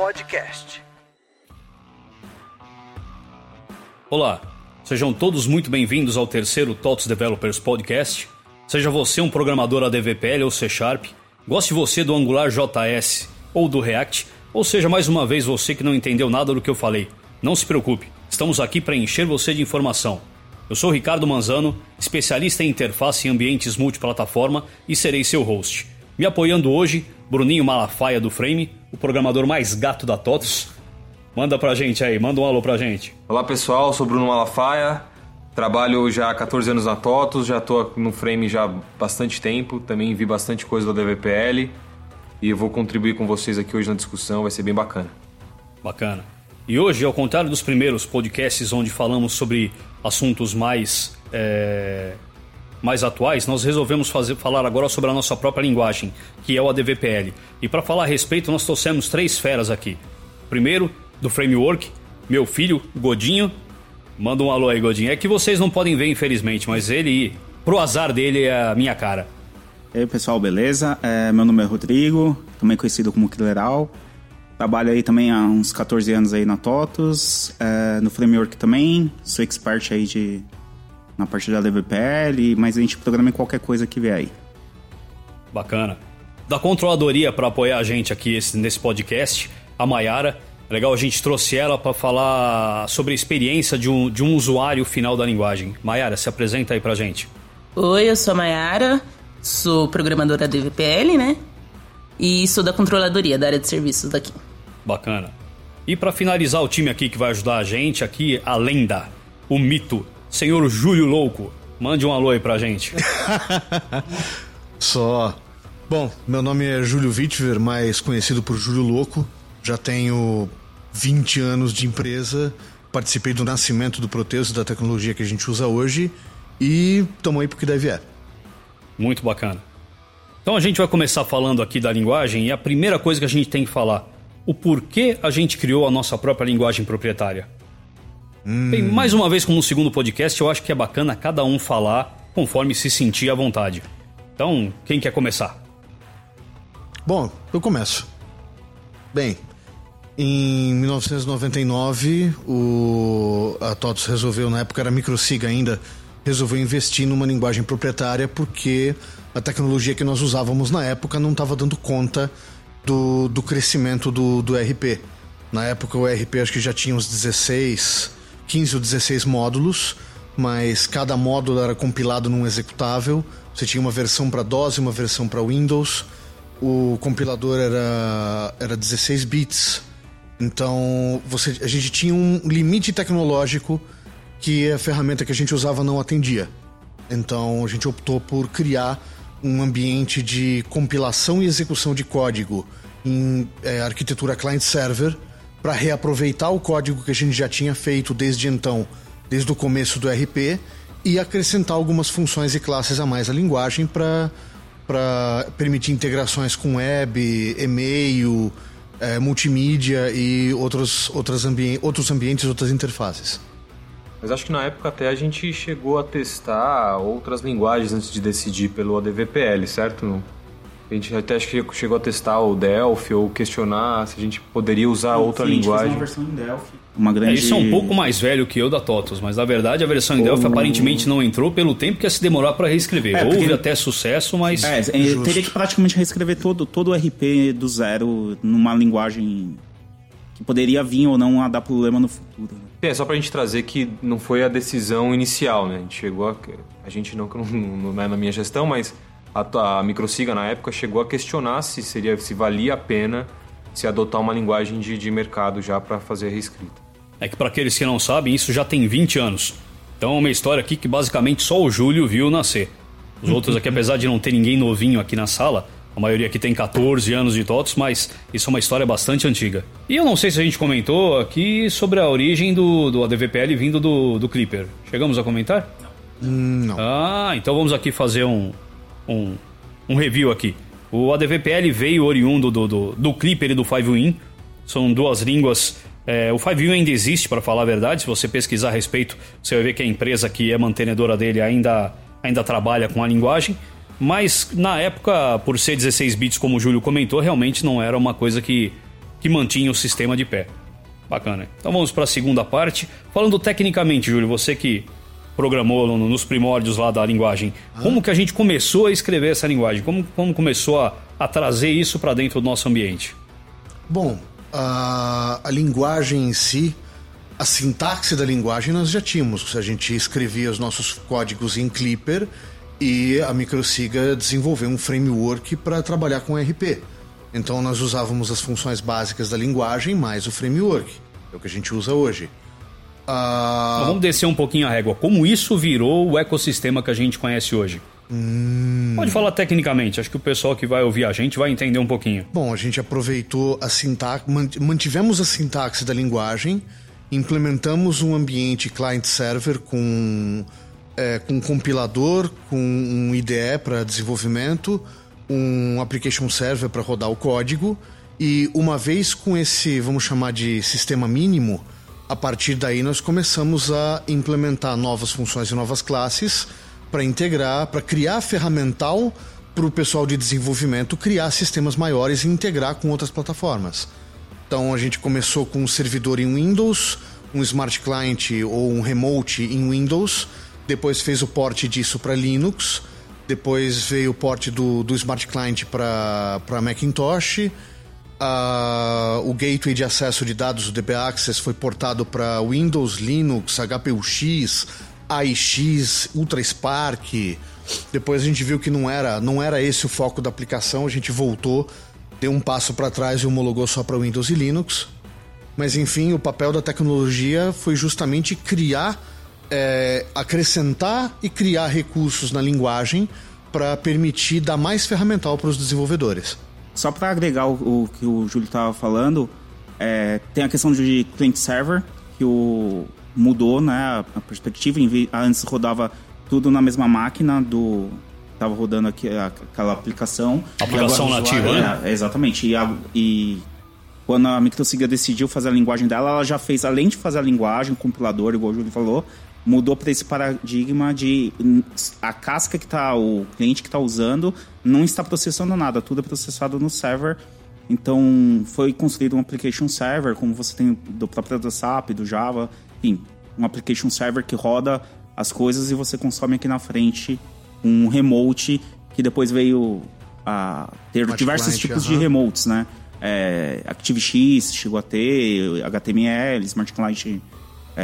Podcast. Olá, sejam todos muito bem-vindos ao terceiro TOTS Developers Podcast. Seja você um programador ADVPL ou C Sharp, goste você do Angular JS ou do React, ou seja mais uma vez você que não entendeu nada do que eu falei. Não se preocupe, estamos aqui para encher você de informação. Eu sou Ricardo Manzano, especialista em interface em ambientes multiplataforma e serei seu host. Me apoiando hoje, Bruninho Malafaia do Frame, o programador mais gato da TOTS. Manda pra gente aí, manda um alô pra gente. Olá pessoal, sou Bruno Malafaia, trabalho já há 14 anos na TOTOS, já estou no Frame já há bastante tempo, também vi bastante coisa do DVPL e eu vou contribuir com vocês aqui hoje na discussão, vai ser bem bacana. Bacana. E hoje, ao contrário dos primeiros podcasts onde falamos sobre assuntos mais, é, mais atuais, nós resolvemos fazer, falar agora sobre a nossa própria linguagem, que é o ADVPL. E para falar a respeito, nós trouxemos três feras aqui. Primeiro, do framework, meu filho, Godinho. Manda um alô aí, Godinho. É que vocês não podem ver, infelizmente, mas ele, pro azar dele, é a minha cara. E aí, pessoal, beleza? É, meu nome é Rodrigo, também conhecido como Killeral. Trabalho aí também há uns 14 anos aí na TOTOS, é, no Framework também, sou expert aí de, na parte da DVPL, mas a gente programa em qualquer coisa que vier aí. Bacana. Da controladoria para apoiar a gente aqui esse, nesse podcast, a Maiara. Legal, a gente trouxe ela para falar sobre a experiência de um, de um usuário final da linguagem. Maiara, se apresenta aí pra gente. Oi, eu sou a Maiara, sou programadora DVPL, né? E sou da controladoria, da área de serviços daqui. Bacana. E para finalizar o time aqui que vai ajudar a gente, aqui a lenda, o mito, senhor Júlio Louco. Mande um alô aí pra gente. Só. Bom, meu nome é Júlio Witwer, mais conhecido por Júlio Louco. Já tenho 20 anos de empresa, participei do nascimento do Proteus, da tecnologia que a gente usa hoje, e tamo aí pro que deve é. Muito bacana. Então a gente vai começar falando aqui da linguagem e a primeira coisa que a gente tem que falar, o porquê a gente criou a nossa própria linguagem proprietária. Hum. Bem, mais uma vez, como no segundo podcast, eu acho que é bacana cada um falar conforme se sentir à vontade. Então, quem quer começar? Bom, eu começo. Bem, em 1999, o, a TOTOS resolveu, na época era microsig ainda, resolveu investir numa linguagem proprietária porque a tecnologia que nós usávamos na época não estava dando conta do, do crescimento do, do RP. Na época o RP acho que já tinha uns 16, 15 ou 16 módulos, mas cada módulo era compilado num executável. Você tinha uma versão para DOS e uma versão para Windows. O compilador era, era 16 bits. Então você, a gente tinha um limite tecnológico que a ferramenta que a gente usava não atendia. Então a gente optou por criar um ambiente de compilação e execução de código em é, arquitetura client-server para reaproveitar o código que a gente já tinha feito desde então, desde o começo do RP, e acrescentar algumas funções e classes a mais à linguagem para permitir integrações com web, e-mail, é, multimídia e outros, outros, ambi outros ambientes, outras interfaces. Mas acho que na época até a gente chegou a testar outras linguagens antes de decidir pelo ADVPL, certo? A gente até acho que chegou a testar o Delphi ou questionar se a gente poderia usar outra Sim, a gente fez linguagem. uma versão em Delphi. Uma grande... É, Isso é um pouco mais velho que eu da TOTOS, mas na verdade a versão em Delphi aparentemente não entrou pelo tempo que ia se demorar para reescrever. É, porque- Houve até sucesso, mas. É, é, teria que praticamente reescrever todo, todo o RP do zero numa linguagem que poderia vir ou não a dar problema no futuro. né? É, só pra gente trazer que não foi a decisão inicial, né? A gente chegou a. A gente não, que não, não é na minha gestão, mas a, a Microsiga na época chegou a questionar se seria se valia a pena se adotar uma linguagem de, de mercado já para fazer a reescrita. É que para aqueles que não sabem, isso já tem 20 anos. Então é uma história aqui que basicamente só o Júlio viu nascer. Os outros aqui, apesar de não ter ninguém novinho aqui na sala, a maioria aqui tem 14 anos de TOTOS, mas isso é uma história bastante antiga. E eu não sei se a gente comentou aqui sobre a origem do, do ADVPL vindo do, do Clipper. Chegamos a comentar? Não. Ah, então vamos aqui fazer um, um, um review aqui. O ADVPL veio oriundo do, do, do Clipper e do Five-Win. São duas línguas. É, o Five-Win ainda existe, para falar a verdade. Se você pesquisar a respeito, você vai ver que a empresa que é mantenedora dele ainda, ainda trabalha com a linguagem. Mas na época, por ser 16 bits, como o Júlio comentou, realmente não era uma coisa que que mantinha o sistema de pé. Bacana. Então vamos para a segunda parte. Falando tecnicamente, Júlio, você que programou nos primórdios lá da linguagem, ah. como que a gente começou a escrever essa linguagem? Como, como começou a, a trazer isso para dentro do nosso ambiente? Bom, a, a linguagem em si, a sintaxe da linguagem nós já tínhamos. A gente escrevia os nossos códigos em Clipper e a Microsiga desenvolveu um framework para trabalhar com RP. Então nós usávamos as funções básicas da linguagem mais o framework. É o que a gente usa hoje. Uh... vamos descer um pouquinho a régua. Como isso virou o ecossistema que a gente conhece hoje? Hum... Pode falar tecnicamente, acho que o pessoal que vai ouvir a gente vai entender um pouquinho. Bom, a gente aproveitou a sintaxe, mantivemos a sintaxe da linguagem, implementamos um ambiente client-server com, é, com um compilador, com um IDE para desenvolvimento, um application server para rodar o código e uma vez com esse, vamos chamar de sistema mínimo, a partir daí nós começamos a implementar novas funções e novas classes para integrar, para criar ferramental para o pessoal de desenvolvimento criar sistemas maiores e integrar com outras plataformas. Então a gente começou com um servidor em Windows, um Smart Client ou um Remote em Windows, depois fez o port disso para Linux depois veio o port do, do Smart Client para Macintosh. Uh, o gateway de acesso de dados, o DB Access, foi portado para Windows, Linux, HPUX, AIX, Ultra Spark. Depois a gente viu que não era, não era esse o foco da aplicação, a gente voltou, deu um passo para trás e homologou só para Windows e Linux. Mas enfim, o papel da tecnologia foi justamente criar é, acrescentar e criar recursos na linguagem para permitir dar mais ferramental para os desenvolvedores. Só para agregar o, o, que o Júlio estava falando, é, tem a questão de client-server, que o, mudou né, a perspectiva. Antes rodava tudo na mesma máquina do. Estava rodando aqui, aquela aplicação. Aplicação nativa, né? É, exatamente. E, a, e quando a Microsiga decidiu fazer a linguagem dela, ela já fez, além de fazer a linguagem, o compilador, igual o Júlio falou, mudou para esse paradigma de a casca que tá o cliente que está usando não está processando nada, tudo é processado no server. Então foi construído um application server, como você tem do próprio do SAP, do Java, enfim, um application server que roda as coisas e você consome aqui na frente um remote que depois veio a ter Smart diversos client, tipos uh -huh. de remotes, né? É, ActiveX chegou a ter, HTML, Smart Client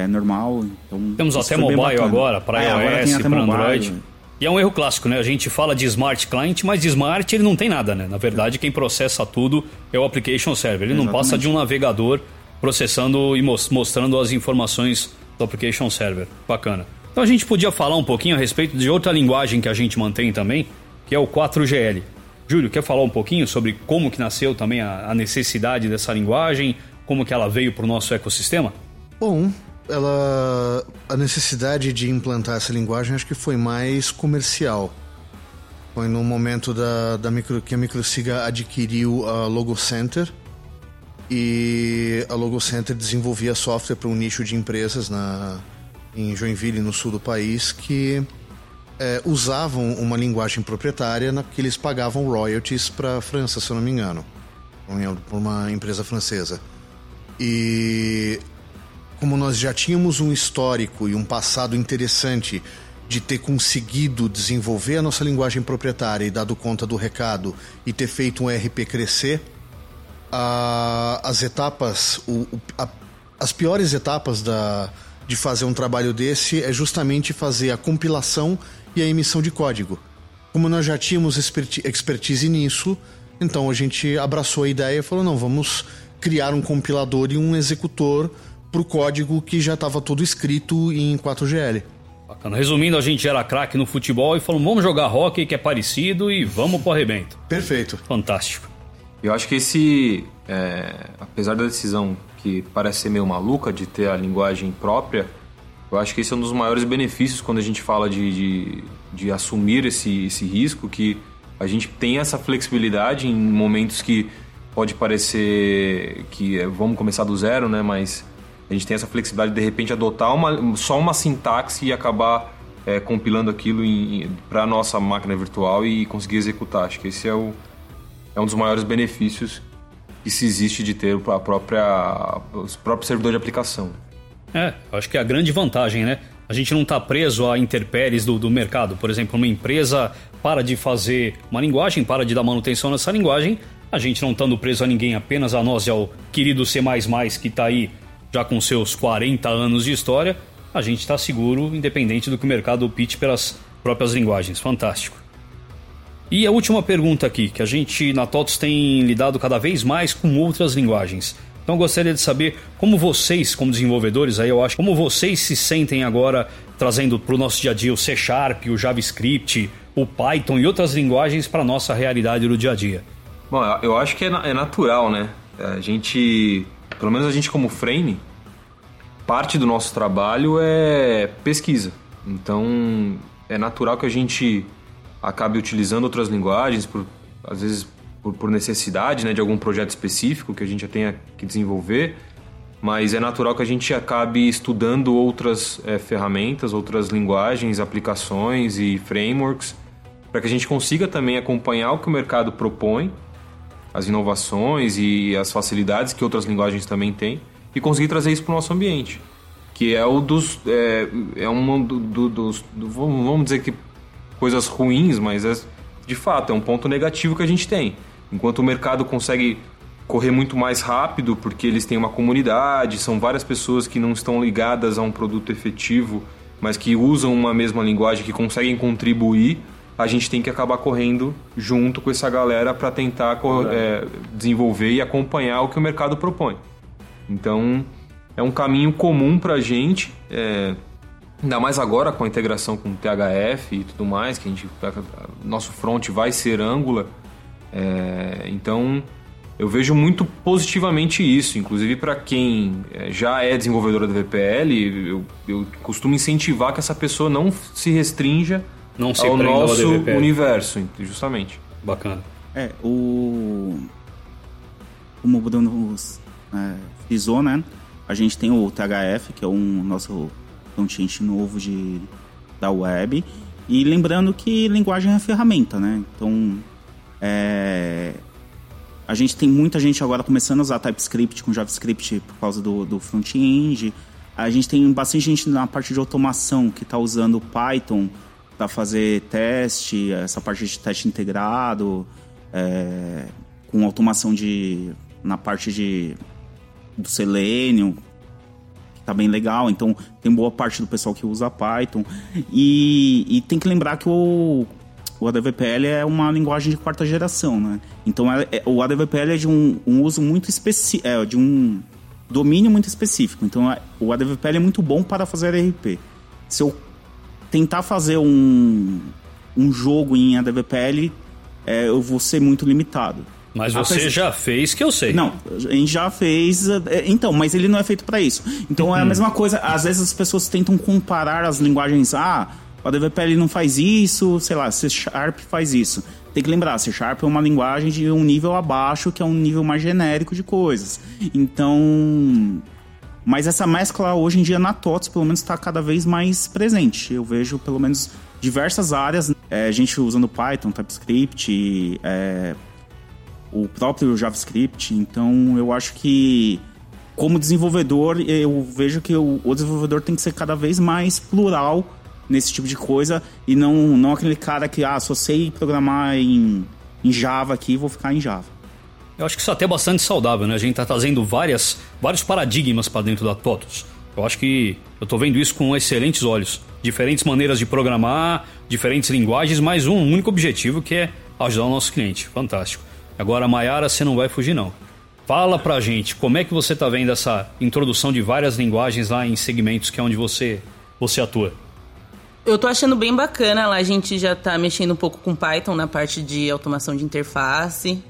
é, normal. Então, Temos até mobile agora, para é, iOS, para Android. E é um erro clássico, né? A gente fala de Smart Client, mas de Smart ele não tem nada, né? Na verdade, quem processa tudo é o Application Server. Ele Exatamente. não passa de um navegador processando e mostrando as informações do Application Server. Bacana. Então a gente podia falar um pouquinho a respeito de outra linguagem que a gente mantém também, que é o 4GL. Júlio, quer falar um pouquinho sobre como que nasceu também a, necessidade dessa linguagem, como que ela veio para o nosso ecossistema? Bom, ela a necessidade de implantar essa linguagem acho que foi mais comercial. Foi no momento da, da micro, que a Microsiga adquiriu a Logo Center e a Logo Center desenvolvia software para um nicho de empresas na, em Joinville, no sul do país, que é, usavam uma linguagem proprietária na que eles pagavam royalties para a França, se eu não me engano, por uma empresa francesa. E como nós já tínhamos um histórico e um passado interessante de ter conseguido desenvolver a nossa linguagem proprietária e dado conta do recado e ter feito um RP crescer, a, as etapas, o, a, as piores etapas da, de fazer um trabalho desse é justamente fazer a compilação e a emissão de código. Como nós já tínhamos expertise nisso, então a gente abraçou a ideia e falou: não, vamos criar um compilador e um executor para o código que já estava todo escrito em 4GL. Bacana. Resumindo, a gente era craque no futebol e falou: vamos jogar hockey que é parecido e vamos pro arrebento. Perfeito. Fantástico. Eu acho que esse, é, apesar da decisão que parece ser meio maluca de ter a linguagem própria, eu acho que esse é um dos maiores benefícios quando a gente fala de, de, de assumir esse, esse risco, que a gente tem essa flexibilidade em momentos que pode parecer que é, vamos começar do zero, né? Mas a gente tem essa flexibilidade de de repente adotar uma, só uma sintaxe e acabar é, compilando aquilo para a nossa máquina virtual e conseguir executar. Acho que esse é, o, é um dos maiores benefícios que se existe de ter a própria, os próprios servidores de aplicação. É, acho que é a grande vantagem, né? A gente não está preso a interpéries do, do mercado. Por exemplo, uma empresa para de fazer uma linguagem, para de dar manutenção nessa linguagem, a gente não estando preso a ninguém, apenas a nós e ao querido C++ que está aí já com seus 40 anos de história, a gente está seguro, independente do que o mercado pitch pelas próprias linguagens. Fantástico. E a última pergunta aqui, que a gente na TOTOS tem lidado cada vez mais com outras linguagens. Então gostaria de saber como vocês, como desenvolvedores, aí eu acho, como vocês se sentem agora trazendo para o nosso dia a dia o C Sharp, o JavaScript, o Python e outras linguagens para a nossa realidade do dia a dia. Bom, eu acho que é, é natural, né? A gente, pelo menos a gente como frame, parte do nosso trabalho é pesquisa. Então, é natural que a gente acabe utilizando outras linguagens, por, às vezes por, por necessidade né, de algum projeto específico que a gente já tenha que desenvolver, mas é natural que a gente acabe estudando outras é, ferramentas, outras linguagens, aplicações e frameworks, para que a gente consiga também acompanhar o que o mercado propõe, as inovações e as facilidades que outras linguagens também têm, e conseguir trazer isso para o nosso ambiente. Que é o dos. É, é um do, do, dos. Do, vamos dizer que coisas ruins, mas é, de fato é um ponto negativo que a gente tem. Enquanto o mercado consegue correr muito mais rápido, porque eles têm uma comunidade, são várias pessoas que não estão ligadas a um produto efetivo, mas que usam uma mesma linguagem, que conseguem contribuir, a gente tem que acabar correndo junto com essa galera para tentar é, desenvolver e acompanhar o que o mercado propõe. Então, é um caminho comum para a gente, é, ainda mais agora com a integração com o THF e tudo mais, que a gente, nosso front vai ser Angular. É, então, eu vejo muito positivamente isso, inclusive para quem é, já é desenvolvedora do VPL, eu, eu costumo incentivar que essa pessoa não se restrinja não se ao nosso universo, justamente. Bacana. É, o. Como o Bruno é, frisou, né? A gente tem o THF, que é um nosso front novo de, da web. E lembrando que linguagem é ferramenta, né? Então, é, a gente tem muita gente agora começando a usar TypeScript com JavaScript por causa do, do front-end. A gente tem bastante gente na parte de automação que está usando Python para fazer teste, essa parte de teste integrado, é, com automação de na parte de do Selenium, que tá bem legal. Então, tem boa parte do pessoal que usa Python. E, e tem que lembrar que o, o ADVPL é uma linguagem de quarta geração, né? Então, é, é, o ADVPL é de um, um uso muito específico, é, de um domínio muito específico. Então, o ADVPL é muito bom para fazer RP. Se eu tentar fazer um, um jogo em ADVPL, é, eu vou ser muito limitado. Mas você Apesar... já fez que eu sei. Não, a gente já fez. É, então, mas ele não é feito para isso. Então é a uhum. mesma coisa. Às vezes as pessoas tentam comparar as linguagens. Ah, o ADVPL não faz isso, sei lá, C Sharp faz isso. Tem que lembrar, C Sharp é uma linguagem de um nível abaixo, que é um nível mais genérico de coisas. Então. Mas essa mescla hoje em dia na TOTS, pelo menos, está cada vez mais presente. Eu vejo, pelo menos, diversas áreas. É, gente usando Python, TypeScript, é, o próprio JavaScript. Então, eu acho que, como desenvolvedor, eu vejo que o, o desenvolvedor tem que ser cada vez mais plural nesse tipo de coisa e não, não aquele cara que, ah, só sei programar em, em Java aqui, vou ficar em Java. Eu acho que isso é até bastante saudável, né? A gente está trazendo várias, vários paradigmas para dentro da TOTOS. Eu acho que eu estou vendo isso com excelentes olhos. Diferentes maneiras de programar, diferentes linguagens, mas um único objetivo que é ajudar o nosso cliente. Fantástico. Agora, Mayara, você não vai fugir não. Fala pra gente, como é que você tá vendo essa introdução de várias linguagens lá em segmentos que é onde você, você atua? Eu tô achando bem bacana, lá a gente já tá mexendo um pouco com Python na parte de automação de interface.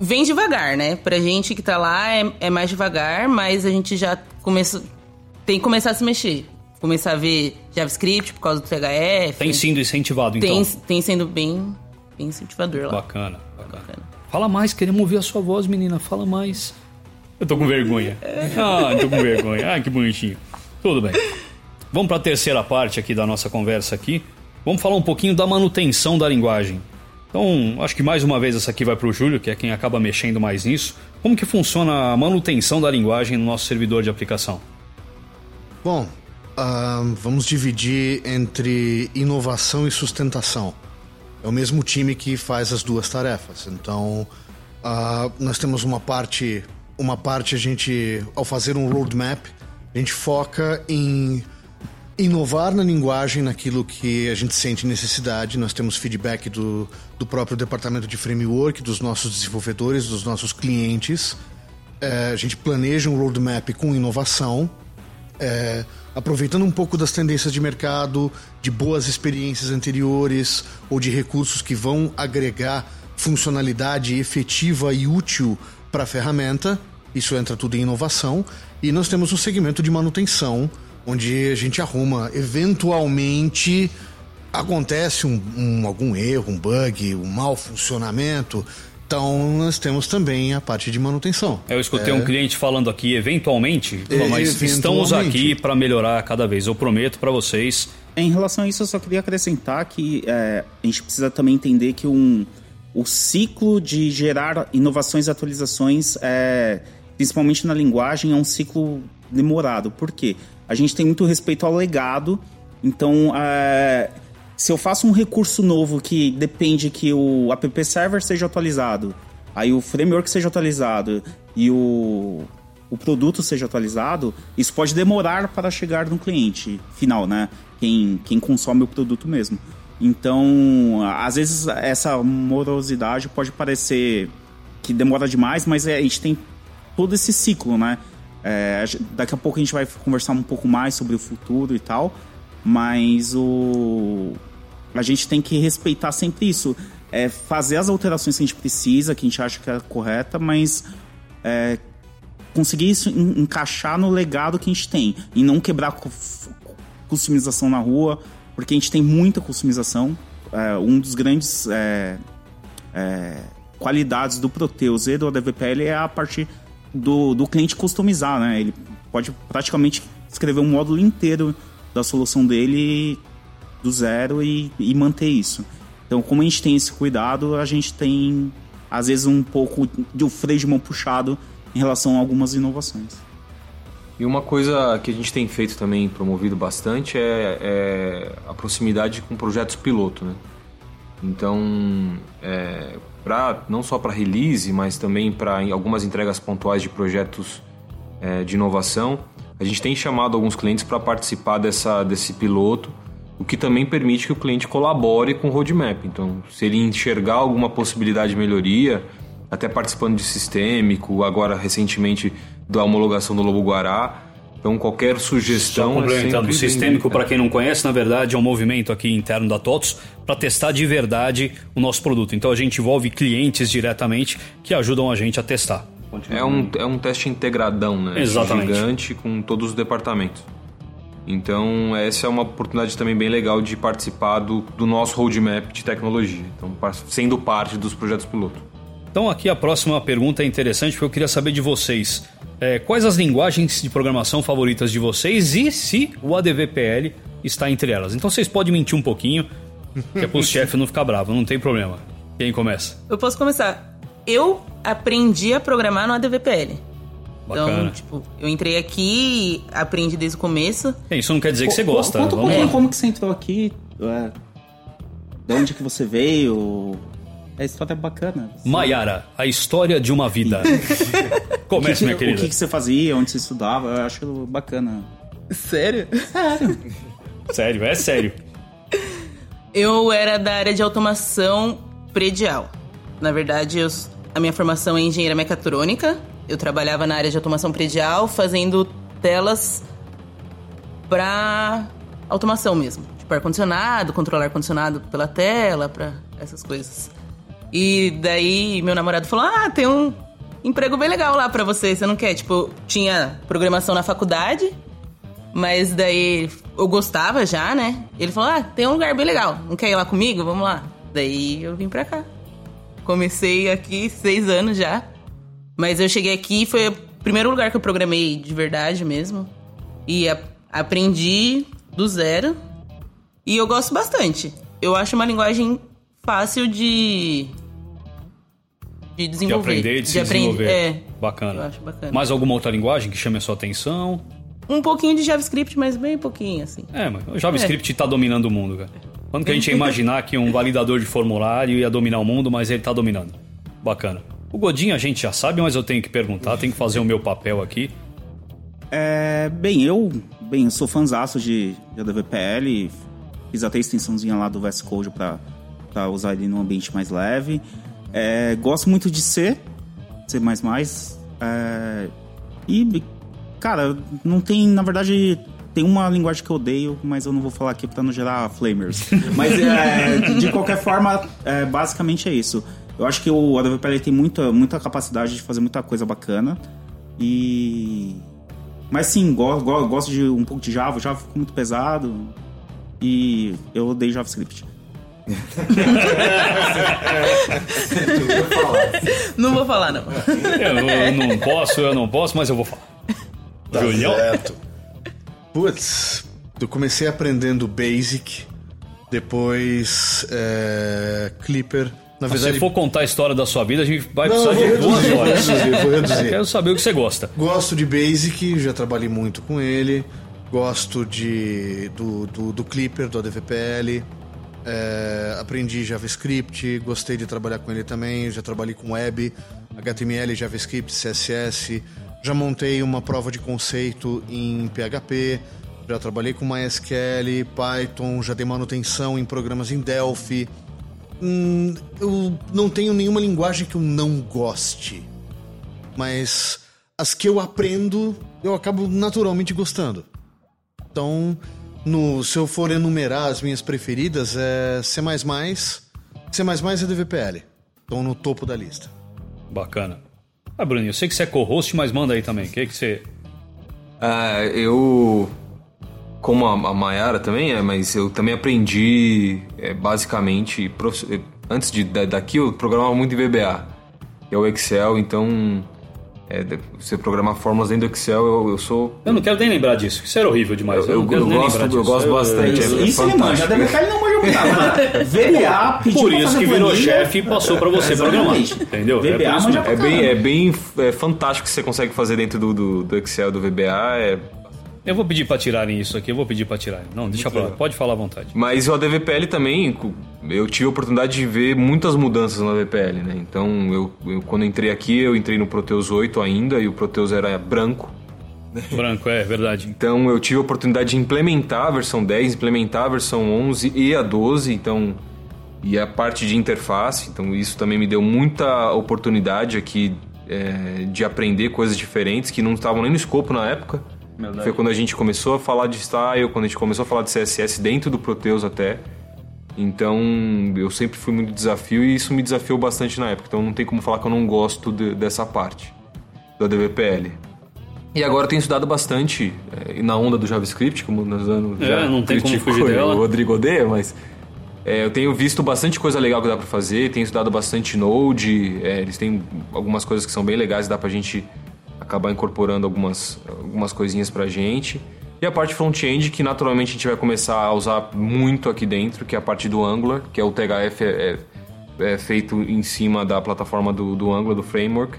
Vem devagar, né? Pra gente que tá lá é, é mais devagar, mas a gente já começa, tem que começar a se mexer. Começar a ver JavaScript por causa do THF. Tem sido incentivado, então? Tem, tem sendo bem, bem incentivador lá. Bacana, bacana. bacana. Fala mais, queremos ouvir a sua voz, menina. Fala mais. Eu tô com vergonha. Ah, tô com vergonha. Ah, que bonitinho. Tudo bem. Vamos para a terceira parte aqui da nossa conversa aqui. Vamos falar um pouquinho da manutenção da linguagem. Então, acho que mais uma vez essa aqui vai para o Júlio, que é quem acaba mexendo mais nisso. Como que funciona a manutenção da linguagem no nosso servidor de aplicação? Bom, uh, vamos dividir entre inovação e sustentação. É o mesmo time que faz as duas tarefas. Então, uh, nós temos uma parte, uma parte a gente, ao fazer um roadmap, a gente foca em inovar na linguagem, naquilo que a gente sente necessidade. Nós temos feedback do, do próprio departamento de framework, dos nossos desenvolvedores, dos nossos clientes. É, a gente planeja um roadmap com inovação, é, aproveitando um pouco das tendências de mercado, de boas experiências anteriores ou de recursos que vão agregar funcionalidade efetiva e útil para a ferramenta. Isso entra tudo em inovação. E nós temos um segmento de manutenção onde a gente arruma eventualmente acontece um, um, algum erro, um bug, um mau funcionamento. Então nós temos também a parte de manutenção. Eu escutei é... um cliente falando aqui, eventualmente, é, mas eventualmente. estamos aqui para melhorar cada vez. Eu prometo para vocês. Em relação a isso, eu só queria acrescentar que é, a gente precisa também entender que um, o ciclo de gerar inovações e atualizações, é, principalmente na linguagem, é um ciclo demorado. Por quê? A gente tem muito respeito ao legado. Então, é, se eu faço um recurso novo que depende que o app server seja atualizado, aí o framework seja atualizado e o, o produto seja atualizado, isso pode demorar para chegar no cliente final, né? Quem, quem consome o produto mesmo. Então, às vezes essa morosidade pode parecer que demora demais, mas é, a gente tem todo esse ciclo, né? É, daqui a pouco a gente vai conversar um pouco mais sobre o futuro e tal, mas o a gente tem que respeitar sempre isso, é fazer as alterações que a gente precisa, que a gente acha que é correta, mas é, conseguir isso encaixar no legado que a gente tem e não quebrar customização na rua, porque a gente tem muita customização. É, um dos grandes é, é qualidades do Proteus e do ADVPL é a parte do, do cliente customizar, né? Ele pode praticamente escrever um módulo inteiro da solução dele do zero e, e manter isso. Então, como a gente tem esse cuidado, a gente tem, às vezes, um pouco de um freio de mão puxado em relação a algumas inovações. E uma coisa que a gente tem feito também, promovido bastante, é, é a proximidade com projetos piloto, né? Então, é, pra, não só para release, mas também para algumas entregas pontuais de projetos é, de inovação. A gente tem chamado alguns clientes para participar dessa, desse piloto, o que também permite que o cliente colabore com o roadmap. Então, se ele enxergar alguma possibilidade de melhoria, até participando de sistêmico, agora recentemente da homologação do Lobo Guará, então, qualquer sugestão. Só é complementando, é o sistêmico, para quem não conhece, na verdade, é um movimento aqui interno da TOTOS para testar de verdade o nosso produto. Então, a gente envolve clientes diretamente que ajudam a gente a testar. É um, é um teste integradão, né? Exatamente. Gigante com todos os departamentos. Então, essa é uma oportunidade também bem legal de participar do, do nosso roadmap de tecnologia. Então, sendo parte dos projetos piloto. Então, aqui a próxima pergunta é interessante porque eu queria saber de vocês. É, quais as linguagens de programação favoritas de vocês e se o ADVPL está entre elas. Então vocês podem mentir um pouquinho, que é para o chefe não ficar bravo, não tem problema. Quem começa? Eu posso começar. Eu aprendi a programar no ADVPL. Então, Bacana. Então, tipo, eu entrei aqui e aprendi desde o começo. É, isso não quer dizer que você gosta. Conta um pouquinho como que você entrou aqui, é, de onde que você veio, a história é bacana. Maiara, a história de uma vida. Comece, que, minha querida. O que, que, você fazia, onde você estudava, eu acho bacana. Sério? Sério. sério, é sério. Eu era da área de automação predial. Na verdade, eu, a minha formação é engenheira mecatrônica. Eu trabalhava na área de automação predial, fazendo telas para automação mesmo. Tipo, ar-condicionado, controlar ar-condicionado pela tela, para essas coisas. E daí meu namorado falou: Ah, tem um emprego bem legal lá pra você, você não quer? Tipo, tinha programação na faculdade, mas daí eu gostava já, né? Ele falou: Ah, tem um lugar bem legal, não quer ir lá comigo? Vamos lá. Daí eu vim pra cá. Comecei aqui seis anos já. Mas eu cheguei aqui foi o primeiro lugar que eu programei de verdade mesmo. E a, aprendi do zero. E eu gosto bastante. Eu acho uma linguagem fácil de de De desenvolver. aprender e de, se aprender- desenvolver. É. Bacana. Eu acho bacana. Mais alguma outra linguagem que chame a sua atenção? Um pouquinho de JavaScript, mas bem pouquinho, assim. É, mas o JavaScript tá dominando o mundo, cara. Quando que a gente ia imaginar que um validador de formulário ia dominar o mundo, mas ele tá dominando. Bacana. O Godinho a gente já sabe, mas eu tenho que perguntar, tenho que fazer o meu papel aqui. É, bem, eu, bem, eu sou fãzaço de, de ADVPL, fiz até a extensãozinha lá do VS Code pra, pra usar ele num ambiente mais leve. É, gosto muito de C, C++. É, e, cara, não tem, na verdade, tem uma linguagem que eu odeio, mas eu não vou falar aqui pra não gerar flamers. mas, é, de, qualquer forma, é, basicamente é isso. Eu acho que o ADVPL tem muita, muita capacidade de fazer muita coisa bacana. E mas sim, go go gosto de um pouco de Java. Java ficou muito pesado. E eu odeio JavaScript. Não vou falar, não. Eu não posso, eu não posso, mas eu vou falar. Tá Julião? certo. Putz, eu comecei aprendendo Basic, depois é, Clipper. Na Se verdade, você for contar a história da sua vida, a gente vai Não, precisar de duas vou horas. reduzir, vou reduzir. Quero saber o que você gosta. Gosto de Basic, já trabalhei muito com ele. Gosto de do, do, do Clipper, do ADVPL. É, aprendi JavaScript, gostei de trabalhar com ele também. Já trabalhei com web, HTML, JavaScript, CSS. Já montei uma prova de conceito em PHP. Já trabalhei com MySQL, Python. Já dei manutenção em programas em Delphi. Hum, eu não tenho nenhuma linguagem que eu não goste mas as que eu aprendo, eu acabo naturalmente gostando. Então, no, se eu for enumerar as minhas preferidas, é C++, C++ e DVPL. Estão no topo da lista. Bacana. Ah, Bruninho, eu sei que você é co-host, mas manda aí também. O que, que você. Ah, eu. Como a, Mayara também é, mas eu também aprendi é, basicamente. prof- Antes de, da- daqui eu programava muito em VBA, que é o Excel, então. É, você programar fórmulas dentro do Excel, eu, eu sou. Eu não quero nem lembrar disso. Isso era horrível demais. Eu- eu nem gosto- eu gosto bastante. Isso, é isso ele manja. DBK ele não manja muito, VBA pediu Por isso que virou chefe e passou pra você programar. Entendeu? É VBA isso manja É bem, é bem é fantástico o que você consegue fazer dentro do, do, do Excel, do VBA. É... Eu vou pedir pra tirarem isso aqui, eu vou pedir pra tirarem. Não, deixa pra lá. Pode falar à vontade. Mas o ADVPL também, eu tive a oportunidade de ver muitas mudanças no ADVPL, né? Então, eu, eu- quando entrei aqui, eu entrei no Proteus 8 ainda, e o Proteus era branco. Branco, é verdade. Então, eu tive a oportunidade de implementar a versão 10, implementar a versão 11 e a 12, então... E a parte de interface, então isso também me deu muita oportunidade aqui é, de aprender coisas diferentes que não estavam nem no escopo na época. Verdade. Foi quando a gente começou a falar de style, quando a gente começou a falar de CSS dentro do Proteus até. Então, eu sempre fui muito desafio e isso me desafiou bastante na época. Então, não tem como falar que eu não gosto de- dessa parte do ADVPL. E agora eu tenho estudado bastante eh, na onda do JavaScript, como nós anos É, não tem como fugir e dela. O Rodrigo odeia, mas é, eu tenho visto bastante coisa legal que dá pra fazer, tenho estudado bastante Node, é, eles têm algumas coisas que são bem legais, dá pra gente acabar incorporando algumas, algumas coisinhas pra gente. E a parte front-end, que naturalmente a gente vai começar a usar muito aqui dentro, que é a parte do Angular, que é o THF é, é- é feito em cima da plataforma do, do Angular, do framework.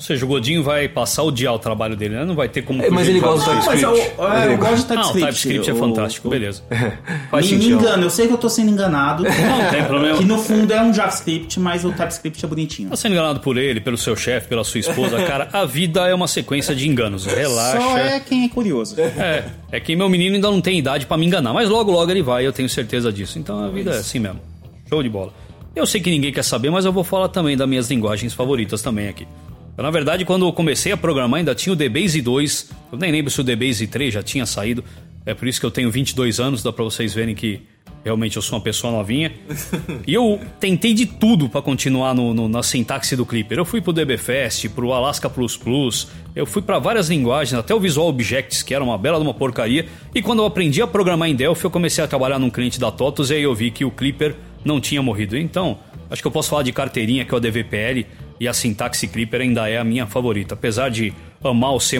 Ou seja, o Godinho vai passar o dia ao trabalho dele, né? Não vai ter como. É, mas ele do gosta do Não, mas eu, TypeScript. é, eu gosto de Não, o TypeScript. TypeScript é fantástico, eu- beleza. Faz Me, me engano, eu sei que eu tô sendo enganado. Não tem problema. Que no fundo é um JavaScript, mas o TypeScript é bonitinho. Tá sendo enganado por ele, pelo seu chefe, pela sua esposa. Cara, a vida é uma sequência de enganos. Relaxa. Só é quem é curioso. É, é que meu menino ainda não tem idade pra me enganar, mas logo logo ele vai, eu tenho certeza disso. Então a vida é assim mesmo. Show de bola. Eu sei que ninguém quer saber, mas eu vou falar também das minhas linguagens favoritas também aqui. Eu, na verdade, quando eu comecei a programar, ainda tinha o DBase 2. Eu nem lembro se o DBase 3 já tinha saído. É por isso que eu tenho 22 anos, dá pra vocês verem que realmente eu sou uma pessoa novinha. E eu tentei de tudo pra continuar no, no- na sintaxe do Clipper. Eu fui pro DBFest, pro Alaska Plus Plus, eu fui pra várias linguagens, até o Visual Objects, que era uma bela de uma porcaria. E quando eu aprendi a programar em Delphi, eu comecei a trabalhar num cliente da TOTOS e aí eu vi que o Clipper não tinha morrido. Então, acho que eu posso falar de carteirinha, que é o DVPL, e a sintaxe Clipper ainda é a minha favorita. Apesar de amar o C++,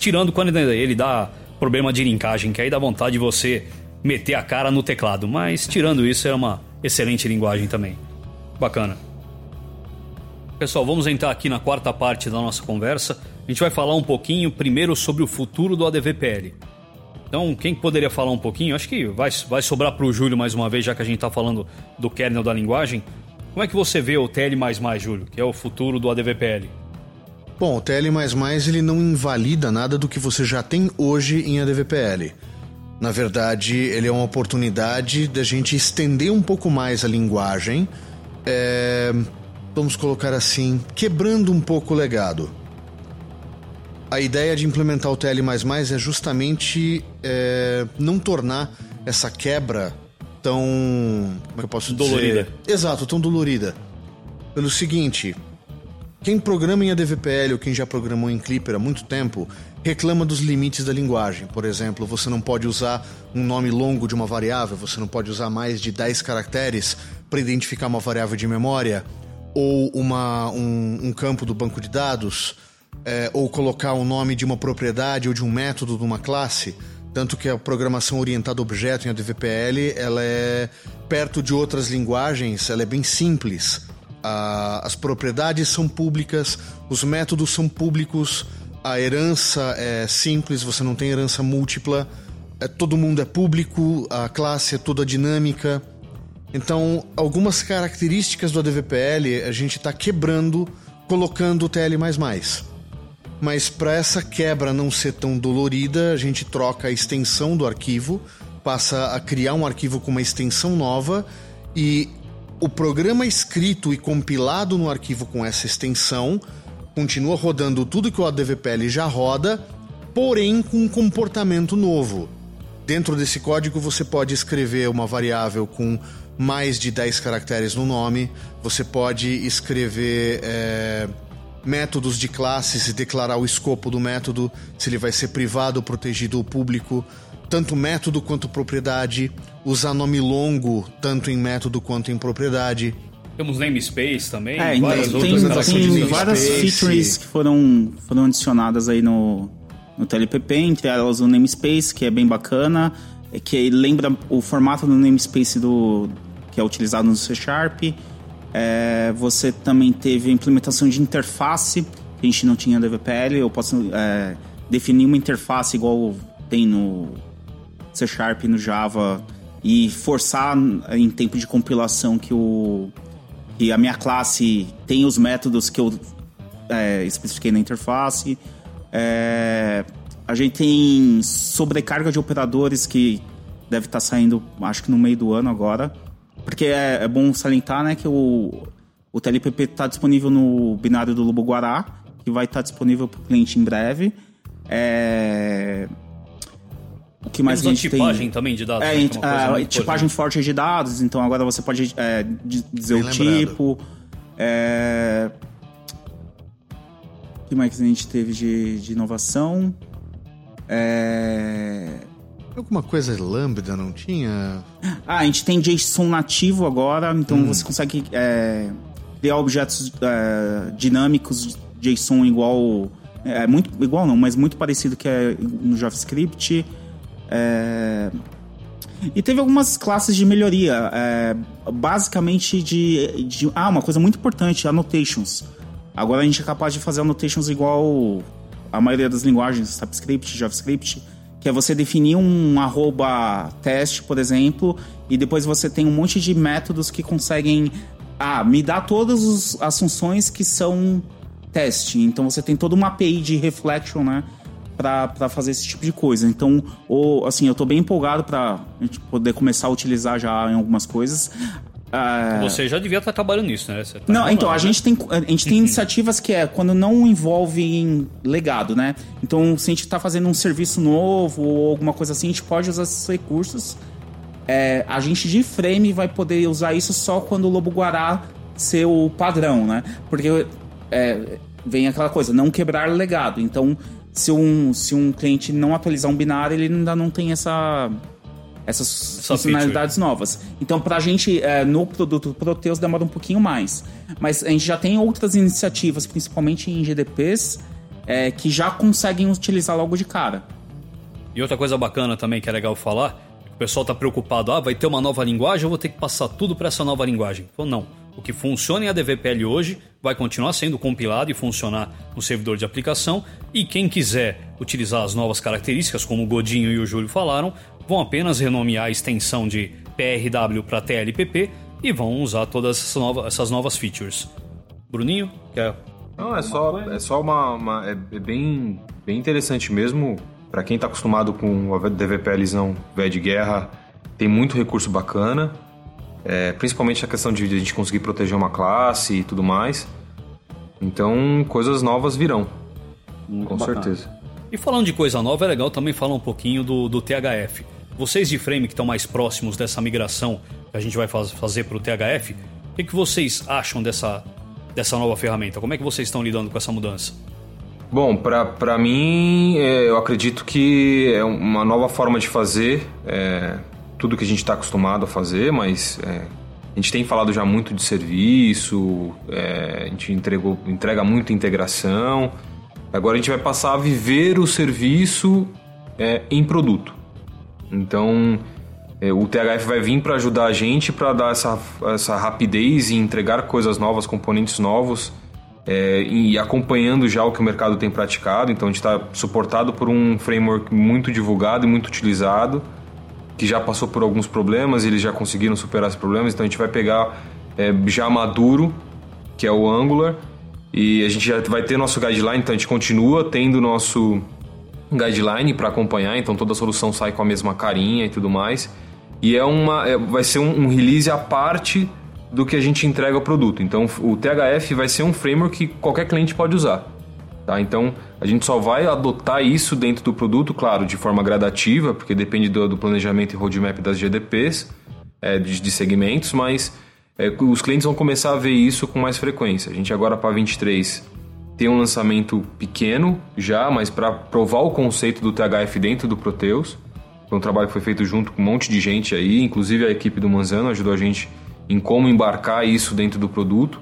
tirando quando ele dá problema de linkagem, que aí dá vontade de você meter a cara no teclado. Mas tirando isso, é uma excelente linguagem também. Bacana. Pessoal, vamos entrar aqui na quarta parte da nossa conversa. A gente vai falar um pouquinho primeiro sobre o futuro do ADVPL. Então, quem poderia falar um pouquinho? Acho que vai, vai sobrar para o Júlio mais uma vez, já que a gente está falando do kernel da linguagem. Como é que você vê o TL++, Júlio, que é o futuro do ADVPL? Bom, o TL++ ele não invalida nada do que você já tem hoje em ADVPL. Na verdade, ele é uma oportunidade da gente estender um pouco mais a linguagem, é, vamos colocar assim, quebrando um pouco o legado. A ideia de implementar o TL é justamente é, não tornar essa quebra tão. Como é que eu posso dolorida. dizer? Exato, tão dolorida. Pelo seguinte, quem programa em ADVPL ou quem já programou em Clipper há muito tempo reclama dos limites da linguagem. Por exemplo, você não pode usar um nome longo de uma variável, você não pode usar mais de 10 caracteres para identificar uma variável de memória, ou uma, um, um campo do banco de dados, é, ou colocar o nome de uma propriedade ou de um método de uma classe. Tanto que a programação orientada a objeto em ADVPL ela é perto de outras linguagens, ela é bem simples as propriedades são públicas, os métodos são públicos, a herança é simples, você não tem herança múltipla, é, todo mundo é público, a classe é toda dinâmica. Então, algumas características do ADVPL a gente está quebrando colocando o TL. Mas para essa quebra não ser tão dolorida, a gente troca a extensão do arquivo, passa a criar um arquivo com uma extensão nova e o programa escrito e compilado no arquivo com essa extensão continua rodando tudo que o ADVPL já roda, porém com um comportamento novo. Dentro desse código você pode escrever uma variável com mais de 10 caracteres no nome, você pode escrever é, métodos de classes e declarar o escopo do método, se ele vai ser privado, protegido ou público tanto método quanto propriedade, usar nome longo tanto em método quanto em propriedade. Temos namespace também, é, várias tem, outras tem, tem várias features que foram, foram adicionadas aí no, no TLPP, entre elas o namespace, que é bem bacana, é que lembra o formato do namespace do, que é utilizado no C Sharp. É, você também teve a implementação de interface, que a gente não tinha no DVPL. Eu posso é, definir uma interface igual tem no C Sharp no Java e forçar em tempo de compilação que o que a minha classe tem os métodos que eu é, especifiquei na interface. É, a gente tem sobrecarga de operadores que deve estar tá saindo, acho que no meio do ano agora. Porque é, é bom salientar né, que o, o TLPP está disponível no binário do Lobo Guará, que vai estar tá disponível para o cliente em breve. É, o que mais Temos a gente tipagem tem? também de dados. É, né? é tipagem forte de dados, então agora você pode é, dizer Bem o lembrado. tipo. É... O que mais a gente teve de, de inovação? É... Alguma coisa lambda não tinha? Ah, a gente tem JSON nativo agora, então hum. você consegue é, criar objetos é, dinâmicos JSON igual. É, muito igual não, mas muito parecido que é no JavaScript. É... E teve algumas classes de melhoria, é, basicamente de, de, Ah, uma coisa muito importante, annotations. Agora a gente é capaz de fazer annotations igual a maioria das linguagens, TypeScript, JavaScript, que é você definir um arroba teste, por exemplo, e depois você tem um monte de métodos que conseguem... Ah, me dá todas as funções que são teste. Então você tem toda uma API de reflection, né? para fazer esse tipo de coisa. Então, ou, assim, eu estou bem empolgado para poder começar a utilizar já em algumas coisas. Uh... Você já devia estar trabalhando nisso, né? Tá não, então, a né? gente tem, a gente tem iniciativas que é quando não envolve legado, né? Então, se a gente está fazendo um serviço novo ou alguma coisa assim, a gente pode usar esses recursos. É, a gente de frame vai poder usar isso só quando o Lobo Guará ser o padrão, né? Porque é, vem aquela coisa, não quebrar legado. Então, se um, se um cliente não atualizar um binário, ele ainda não tem essa, essas Essa funcionalidades feature. novas. Então, para a gente, é, no produto Proteus, demora um pouquinho mais. Mas a gente já tem outras iniciativas, principalmente em GDPs, é, que já conseguem utilizar logo de cara. E outra coisa bacana também que é legal falar, O pessoal está preocupado, ah, vai ter uma nova linguagem, eu vou ter que passar tudo para essa nova linguagem. Então, não. O que funciona em ADVPL hoje vai continuar sendo compilado e funcionar no servidor de aplicação. E quem quiser utilizar as novas características, como o Godinho e o Júlio falaram, vão apenas renomear a extensão de PRW para TLPP e vão usar todas essas novas, essas novas features. Bruninho, quer? Não, é só, é só uma. uma é bem, bem interessante mesmo. Para quem está acostumado com a DVPLzão velho de guerra, tem muito recurso bacana. É, principalmente a questão de a gente conseguir proteger uma classe e tudo mais. Então, coisas novas virão. Muito com bacana. certeza. E falando de coisa nova, é legal também falar um pouquinho do, do THF. Vocês de frame que estão mais próximos dessa migração que a gente vai faz, fazer para o THF, o que, que vocês acham dessa, dessa nova ferramenta? Como é que vocês estão lidando com essa mudança? Bom, para mim, é, eu acredito que é uma nova forma de fazer é, tudo que a gente está acostumado a fazer, mas é, a gente tem falado já muito de serviço, é, a gente entregou, entrega muita integração. Agora a gente vai passar a viver o serviço é, em produto. Então, é, o THF vai vir para ajudar a gente para dar essa, essa rapidez e entregar coisas novas, componentes novos é, e acompanhando já o que o mercado tem praticado. Então, a gente está suportado por um framework muito divulgado e muito utilizado, que já passou por alguns problemas eles já conseguiram superar esses problemas. Então, a gente vai pegar é, já maduro, que é o Angular, e a gente já vai ter nosso guideline, então a gente continua tendo nosso guideline para acompanhar, então toda a solução sai com a mesma carinha e tudo mais. E é uma, é, vai ser um, um release à parte do que a gente entrega ao produto. Então o THF vai ser um framework que qualquer cliente pode usar. Tá? Então a gente só vai adotar isso dentro do produto, claro, de forma gradativa, porque depende do, do planejamento e roadmap das GDPs, é, de, de segmentos, mas é, os clientes vão começar a ver isso com mais frequência. A gente agora para 23 tem um lançamento pequeno já, mas para provar o conceito do THF dentro do Proteus. Foi um trabalho que foi feito junto com um monte de gente aí, inclusive a equipe do Manzano ajudou a gente em como embarcar isso dentro do produto.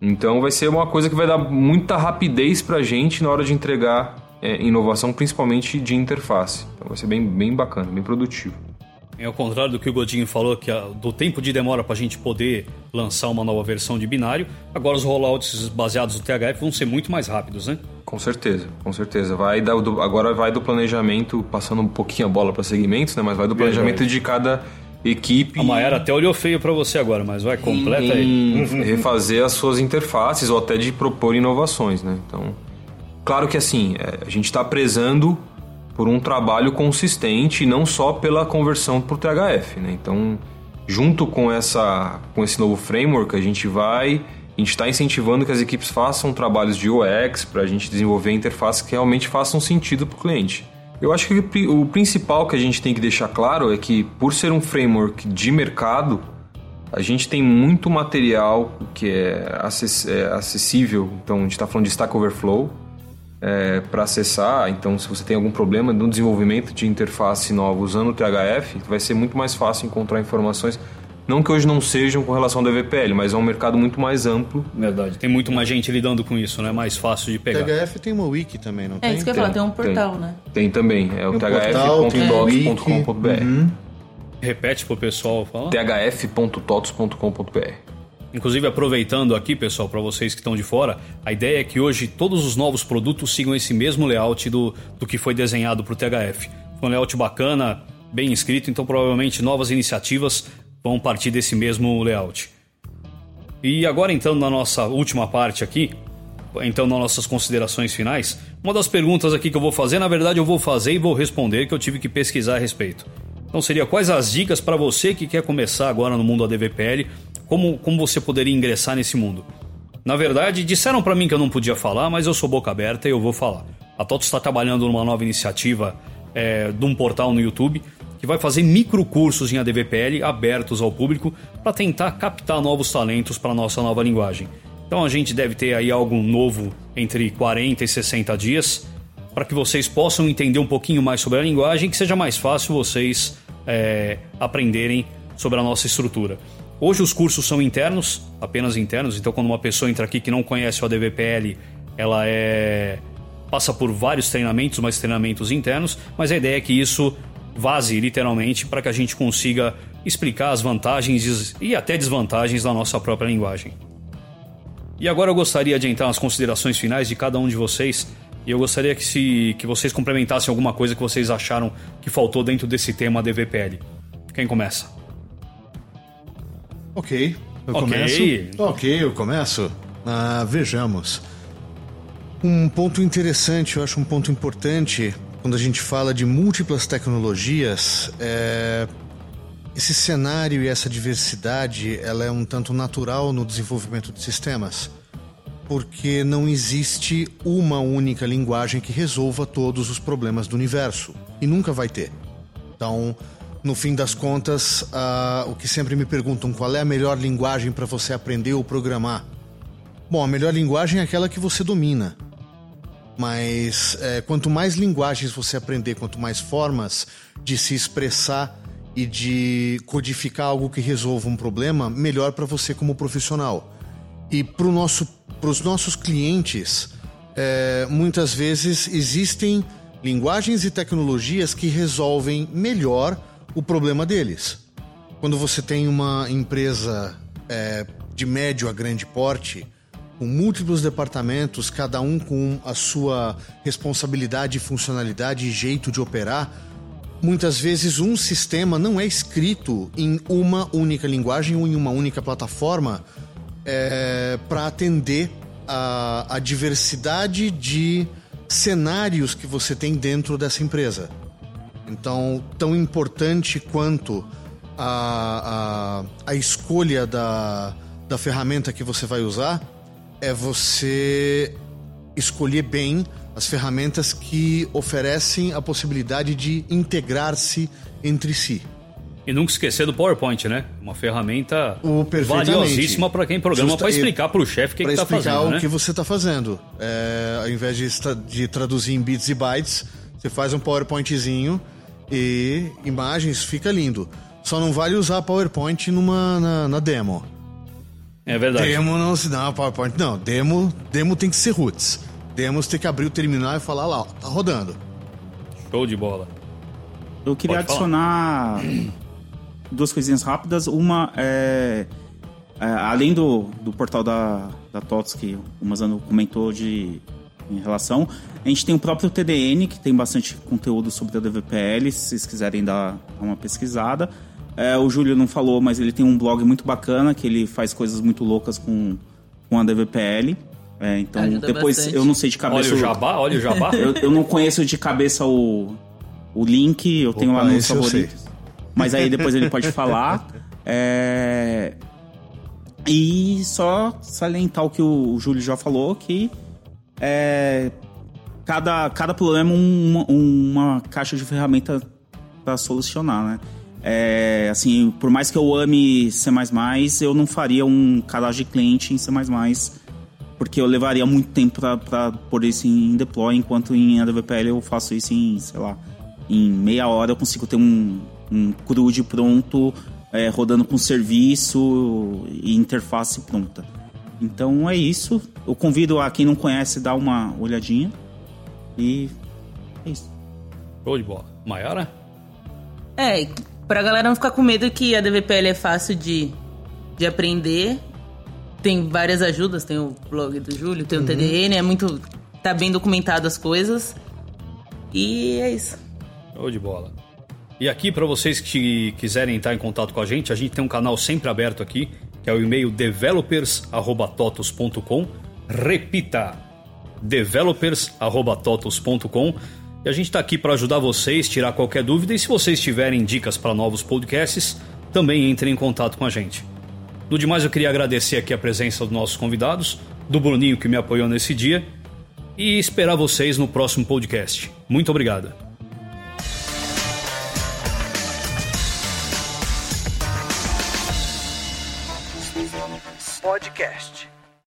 Então vai ser uma coisa que vai dar muita rapidez para a gente na hora de entregar é, inovação, principalmente de interface. Então vai ser bem, bem bacana, bem produtivo. É ao contrário do que o Godinho falou, que a, do tempo de demora para a gente poder lançar uma nova versão de binário, agora os rollouts baseados no THF vão ser muito mais rápidos, né? Com certeza, com certeza. Vai do, agora vai do planejamento, passando um pouquinho a bola para segmentos, né? Mas vai do planejamento de cada equipe. A Maera até olhou feio para você agora, mas vai, completa aí. refazer as suas interfaces ou até de propor inovações, né? Então, claro que assim, é, a gente está prezando por um trabalho consistente e não só pela conversão para o THF. Né? Então, junto com, essa, com esse novo framework, a gente vai. A gente está incentivando que as equipes façam trabalhos de UX para a gente desenvolver interfaces que realmente façam sentido para o cliente. Eu acho que o principal que a gente tem que deixar claro é que, por ser um framework de mercado, a gente tem muito material que é, é acessível. Então, a gente está falando de Stack Overflow, é, para acessar. Então, se você tem algum problema no desenvolvimento de interface nova usando o THF, vai ser muito mais fácil encontrar informações. Não que hoje não sejam com relação ao DVPL, mas é um mercado muito mais amplo. Verdade. Tem muito mais gente lidando com isso, né? Mais fácil de pegar. THF tem uma wiki também, não é, tem? É isso que eu ia falar, tem um portal, tem, né? Tem também. É o thf.tots.com.br. Uhum. Repete pro pessoal falar. thf.tots.com.br. Inclusive, aproveitando aqui, pessoal, para vocês que estão de fora, a ideia é que hoje todos os novos produtos sigam esse mesmo layout do, do que foi desenhado para o THF. Foi um layout bacana, bem escrito, então provavelmente novas iniciativas vão partir desse mesmo layout. E agora, então, na nossa última parte aqui, então, nas nossas considerações finais, uma das perguntas aqui que eu vou fazer, na verdade, eu vou fazer e vou responder, que eu tive que pesquisar a respeito. Então, seria quais as dicas para você que quer começar agora no mundo ADVPL como, como você poderia ingressar nesse mundo. Na verdade, disseram para mim que eu não podia falar, mas eu sou boca aberta e eu vou falar. A TOTO está trabalhando numa nova iniciativa é, de um portal no YouTube que vai fazer microcursos em ADVPL abertos ao público para tentar captar novos talentos para nossa nova linguagem. Então a gente deve ter aí algo novo entre 40 e 60 dias para que vocês possam entender um pouquinho mais sobre a linguagem que seja mais fácil vocês é, aprenderem sobre a nossa estrutura. Hoje os cursos são internos, apenas internos, então quando uma pessoa entra aqui que não conhece o ADVPL, ela é passa por vários treinamentos, mas treinamentos internos, mas a ideia é que isso vaze literalmente para que a gente consiga explicar as vantagens e até desvantagens da nossa própria linguagem. E agora eu gostaria de entrar nas considerações finais de cada um de vocês e eu gostaria que, se, que vocês complementassem alguma coisa que vocês acharam que faltou dentro desse tema DVPL. Quem começa? Ok, eu Ok. começo. Ok, eu começo. Ah, vejamos. Um ponto interessante, eu acho um ponto importante quando a gente fala de múltiplas tecnologias, é esse cenário e essa diversidade, ela é um tanto natural no desenvolvimento de sistemas, porque não existe uma única linguagem que resolva todos os problemas do universo e nunca vai ter. Então, no fim das contas, ah, o que sempre me perguntam qual é a melhor linguagem para você aprender ou programar. Bom, a melhor linguagem é aquela que você domina. Mas é, quanto mais linguagens você aprender, quanto mais formas de se expressar e de codificar algo que resolva um problema, melhor para você como profissional. E para nosso, os nossos clientes, é, muitas vezes existem linguagens e tecnologias que resolvem melhor o problema deles. Quando você tem uma empresa é, de médio a grande porte, com múltiplos departamentos, cada um com a sua responsabilidade, funcionalidade e jeito de operar, muitas vezes um sistema não é escrito em uma única linguagem ou em uma única plataforma é, para atender a, a diversidade de cenários que você tem dentro dessa empresa. Então, tão importante quanto a, a, a escolha da, da ferramenta que você vai usar é você escolher bem as ferramentas que oferecem a possibilidade de integrar-se entre si. E nunca esquecer do PowerPoint, né? Uma ferramenta valiosíssima para quem programa, para explicar para o chefe o que Para está explicar fazendo, o né? que você está fazendo. É, ao invés de, de traduzir em bits e bytes, você faz um PowerPointzinho e imagens, fica lindo. Só não vale usar PowerPoint numa, na, na demo. É verdade. Demo não se dá PowerPoint. Não, demo, demo tem que ser roots. Demos tem que abrir o terminal e falar lá, ó, tá rodando. Show de bola. Eu queria Pode falar. Duas coisinhas rápidas. Uma é, é, além do, do portal da, da TOTS que o Mazano comentou de, em relação, a gente tem o próprio TDN, que tem bastante conteúdo sobre a DVPL, se vocês quiserem dar uma pesquisada. É, o Júlio não falou, mas ele tem um blog muito bacana, que ele faz coisas muito loucas com, com a DVPL. É, então, Ajuda depois bastante. eu não sei de cabeça. Olha o jabá, olha o jabá. Eu, eu não conheço de cabeça o, o link, eu tenho Opa, lá nos favoritos. Mas aí depois ele pode falar. É, E só salientar o que o Júlio já falou, que é... cada, cada problema é uma, uma caixa de ferramenta para solucionar, né? É, assim, por mais que eu ame C++, eu não faria um cadastro de cliente em C++, porque eu levaria muito tempo para pôr isso em deploy, enquanto em AWPL eu faço isso em, sei lá, em meia hora eu consigo ter um, um CRUD pronto, é, rodando com serviço e interface pronta. Então é isso. Eu convido a quem não conhece dar uma olhadinha. E é isso. Show de bola. Maiara? É, pra galera não ficar com medo que a DVPL é fácil de, de aprender. Tem várias ajudas, tem o blog do Júlio, tem o TDN, é muito. tá bem documentado as coisas. E é isso. Show de bola. E aqui, para vocês que quiserem entrar em contato com a gente, a gente tem um canal sempre aberto aqui, que é o e-mail developers.totos.com. Repita, developers.totos.com. E a gente está aqui para ajudar vocês, tirar qualquer dúvida. E se vocês tiverem dicas para novos podcasts, também entrem em contato com a gente. No demais, eu queria agradecer aqui a presença dos nossos convidados, do Bruninho que me apoiou nesse dia, e esperar vocês no próximo podcast. Muito obrigado. Podcast.